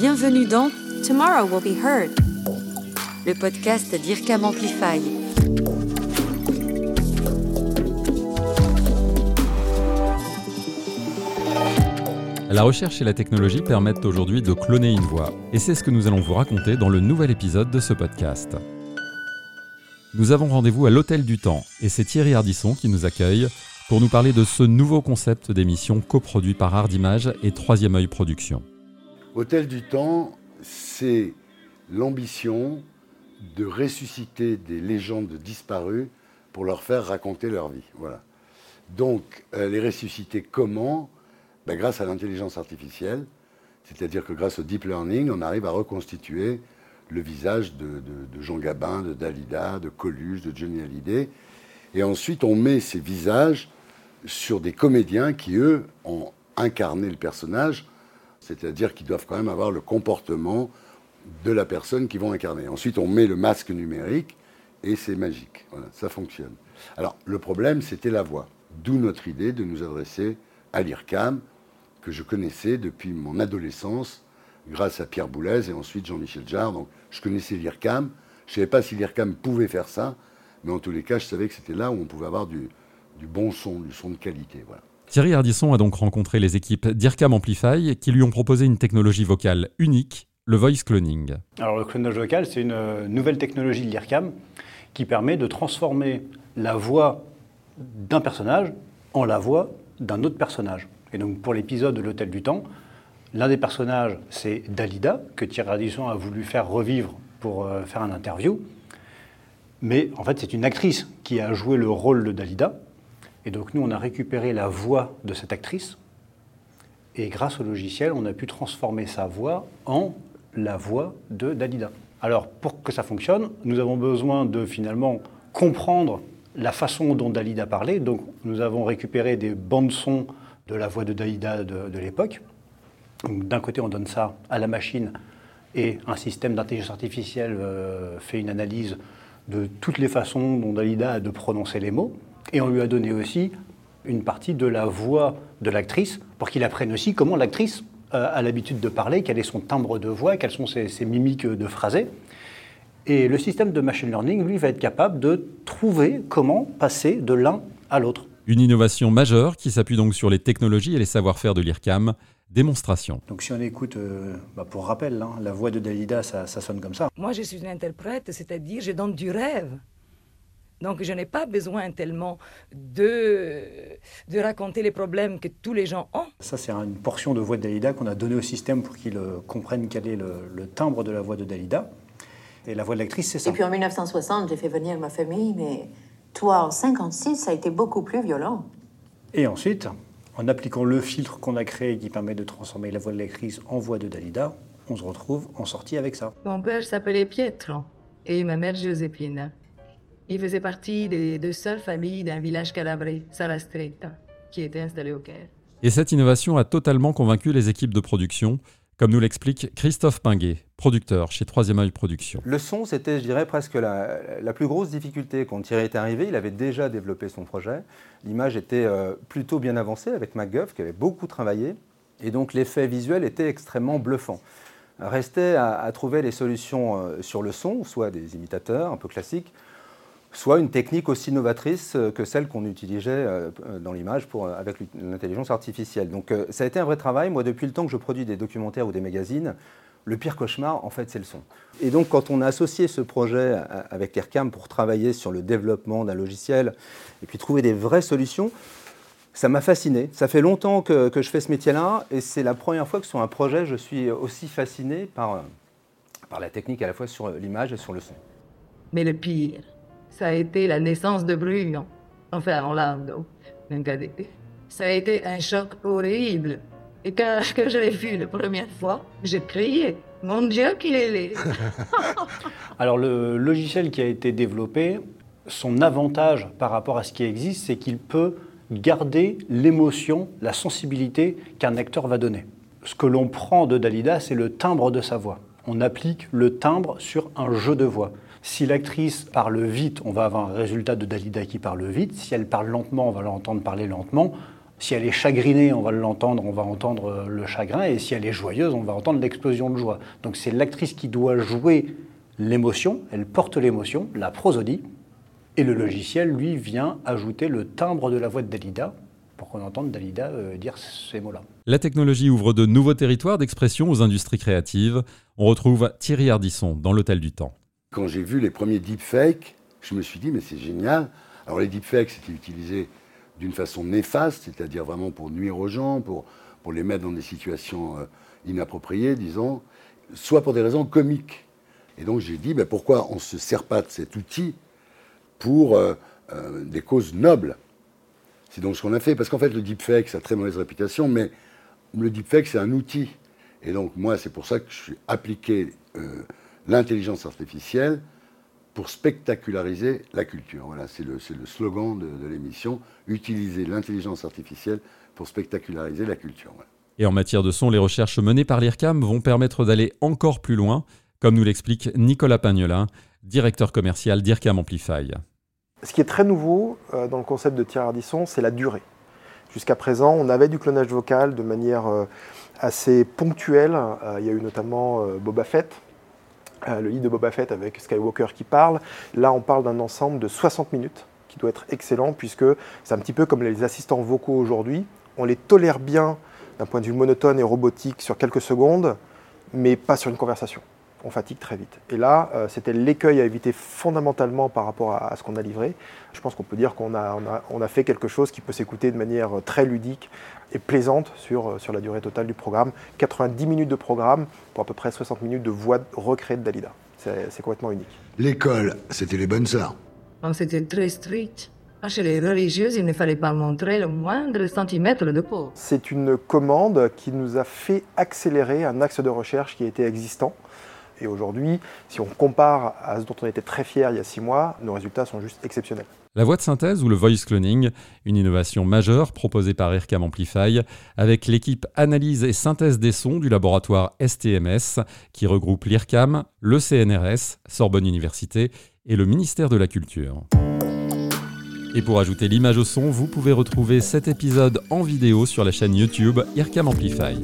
Bienvenue dans Tomorrow Will Be Heard, le podcast d'IRCAM Amplify. La recherche et la technologie permettent aujourd'hui de cloner une voix, et c'est ce que nous allons vous raconter dans le nouvel épisode de ce podcast. Nous avons rendez-vous à l'Hôtel du Temps, et c'est Thierry Ardisson qui nous accueille pour nous parler de ce nouveau concept d'émission coproduit par Ardimage et Troisième œil Productions. Hôtel du Temps, c'est l'ambition de ressusciter des légendes disparues pour leur faire raconter leur vie. Donc, euh, les ressusciter comment? Ben, Grâce à l'intelligence artificielle, c'est-à-dire que grâce au deep learning, on arrive à reconstituer le visage de, Jean Gabin, de Dalida, de Coluche, de Johnny Hallyday. Et ensuite, on met ces visages sur des comédiens qui, eux, ont incarné le personnage, c'est-à-dire qu'ils doivent quand même avoir le comportement de la personne qu'ils vont incarner. Ensuite, on met le masque numérique et c'est magique. Voilà, ça fonctionne. Alors, le problème, c'était la voix. D'où notre idée de nous adresser à l'IRCAM, que je connaissais depuis mon adolescence, grâce à Pierre Boulez et ensuite Jean-Michel Jarre. Donc, je connaissais l'IRCAM. Je ne savais pas si l'IRCAM pouvait faire ça, mais en tous les cas, je savais que c'était là où on pouvait avoir du, du bon son, du son de qualité. Voilà. Thierry Ardisson a donc rencontré les équipes d'IRCAM Amplify qui lui ont proposé une technologie vocale unique, le voice cloning. Alors le clonage vocal, c'est une euh, nouvelle technologie de l'IRCAM qui permet de transformer la voix d'un personnage en la voix d'un autre personnage. Et donc pour l'épisode de l'Hôtel du Temps, l'un des personnages, c'est Dalida, que Thierry Ardisson a voulu faire revivre pour euh, faire un interview. Mais en fait, c'est une actrice qui a joué le rôle de Dalida. Et donc nous, on a récupéré la voix de cette actrice. Et grâce au logiciel, on a pu transformer sa voix en la voix de Dalida. Alors pour que ça fonctionne, nous avons besoin de finalement comprendre la façon dont Dalida parlait. Donc nous avons récupéré des bandes son de la voix de Dalida de, l'époque. D'un côté, on donne ça à la machine et un système d'intelligence artificielle euh, fait une analyse de toutes les façons dont Dalida a de prononcer les mots. Et on lui a donné aussi une partie de la voix de l'actrice pour qu'il apprenne aussi comment l'actrice euh, a l'habitude de parler, quel est son timbre de voix, quelles sont ses, ses, mimiques de phrasé. Et le système de machine learning, lui, va être capable de trouver comment passer de l'un à l'autre. Une innovation majeure qui s'appuie donc sur les technologies et les savoir-faire de l'IRCAM. Démonstration. Donc si on écoute, euh, bah, pour rappel, hein, la voix de Dalida, ça, ça sonne comme ça. Moi, je suis une interprète, c'est-à-dire je donne du rêve. Donc je n'ai pas besoin tellement de, de raconter les problèmes que tous les gens ont. Ça, c'est une portion de voix de Dalida qu'on a donnée au système pour qu'il euh, comprenne quel est le, timbre de la voix de Dalida. Et la voix de l'actrice, c'est ça. Et puis en 1960, j'ai fait venir ma famille, mais toi, en 56, ça a été beaucoup plus violent. Et ensuite, en appliquant le filtre qu'on a créé qui permet de transformer la voix de l'actrice en voix de Dalida, on se retrouve en sortie avec ça. Mon père s'appelait Pietro et ma mère Josephine. Il faisait partie des deux seules familles d'un village calabré, Salastretta, qui était installé au Caire. Et cette innovation a totalement convaincu les équipes de production, comme nous l'explique Christophe Pinguet, producteur chez Troisième œil Production. Le son, c'était, je dirais, presque la, plus grosse difficulté. Quand Thierry est arrivé, il avait déjà développé son projet. L'image était euh, plutôt bien avancée avec MacGuff, qui avait beaucoup travaillé. Et donc l'effet visuel était extrêmement bluffant. Restait à, à trouver les solutions euh, sur le son, soit des imitateurs un peu classiques, soit une technique aussi novatrice euh, que celle qu'on utilisait euh, dans l'image avec l'intelligence artificielle. Donc euh, ça a été un vrai travail. Moi, depuis le temps que je produis des documentaires ou des magazines, le pire cauchemar, en fait, c'est le son. Et donc, quand on a associé ce projet avec Aircam pour travailler sur le développement d'un logiciel et puis trouver des vraies solutions, ça m'a fasciné. Ça fait longtemps que, que je fais ce métier-là et c'est la première fois que sur un projet, je suis aussi fasciné par, par la technique à la fois sur l'image et sur le son. Mais le pire, ça a été la naissance de Bruno, enfin Orlando, Ça a été un choc horrible. Et quand, je l'ai vu la première fois, j'ai crié. Mon Dieu, qu'il est laid Alors le logiciel qui a été développé, son avantage par rapport à ce qui existe, c'est qu'il peut garder l'émotion, la sensibilité qu'un acteur va donner. Ce que l'on prend de Dalida, c'est le timbre de sa voix. On applique le timbre sur un jeu de voix. Si l'actrice parle vite, on va avoir un résultat de Dalida qui parle vite. Si elle parle lentement, on va l'entendre parler lentement. Si elle est chagrinée, on va l'entendre, on va entendre le chagrin, et si elle est joyeuse, on va entendre l'explosion de joie. Donc c'est l'actrice qui doit jouer l'émotion, elle porte l'émotion, la prosodie, et le logiciel, lui, vient ajouter le timbre de la voix de Dalida pour qu'on entende Dalida euh, dire ces mots-là. La technologie ouvre de nouveaux territoires d'expression aux industries créatives. On retrouve Thierry Ardisson dans l'Hôtel du Temps. Quand j'ai vu les premiers deepfakes, je me suis dit, mais c'est génial. Alors les deepfakes, c'était utilisé d'une façon néfaste, c'est-à-dire vraiment pour nuire aux gens, pour, pour les mettre dans des situations euh, inappropriées, disons, soit pour des raisons comiques. Et donc j'ai dit, ben, pourquoi on ne se sert pas de cet outil pour euh, euh, des causes nobles? C'est donc ce qu'on a fait, parce qu'en fait le deepfake, ça a très mauvaise réputation, mais le deepfake, c'est un outil. Et donc moi, c'est pour ça que je suis appliqué l'intelligence artificielle pour spectaculariser la culture. Voilà, c'est le, le, slogan de, de l'émission, utiliser l'intelligence artificielle pour spectaculariser la culture. Voilà. Et en matière de son, les recherches menées par l'IRCAM vont permettre d'aller encore plus loin, comme nous l'explique Nicolas Pagnolin, directeur commercial d'IRCAM Amplify. Ce qui est très nouveau euh, dans le concept de Thierry Ardisson, c'est la durée. Jusqu'à présent, on avait du clonage vocal de manière euh, assez ponctuelle. Euh, il y a eu notamment Boba Fett, euh, le livre de Boba Fett avec Skywalker qui parle. Là, on parle d'un ensemble de 60 minutes qui doit être excellent puisque c'est un petit peu comme les assistants vocaux aujourd'hui. On les tolère bien d'un point de vue monotone et robotique sur quelques secondes, mais pas sur une conversation. On fatigue très vite. Et là, euh, c'était l'écueil à éviter fondamentalement par rapport à, à ce qu'on a livré. Je pense qu'on peut dire qu'on a, on a, on a, fait quelque chose qui peut s'écouter de manière très ludique et plaisante sur, sur la durée totale du programme. 90 minutes de programme pour à peu près 60 minutes de voix recréée de Dalida. C'est complètement unique. L'école, c'était les bonnes sœurs. C'était très strict. Ah, chez les religieuses, il ne fallait pas montrer le moindre centimètre de peau. C'est une commande qui nous a fait accélérer un axe de recherche qui était existant. Et aujourd'hui, si on compare à ce dont on était très fier il y a six mois, nos résultats sont juste exceptionnels. La voix de synthèse ou le voice cloning, une innovation majeure proposée par IRCAM Amplify avec l'équipe analyse et synthèse des sons du laboratoire STMS qui regroupe l'IRCAM, le CNRS, Sorbonne Université et le ministère de la Culture. Et pour ajouter l'image au son, vous pouvez retrouver cet épisode en vidéo sur la chaîne YouTube IRCAM Amplify.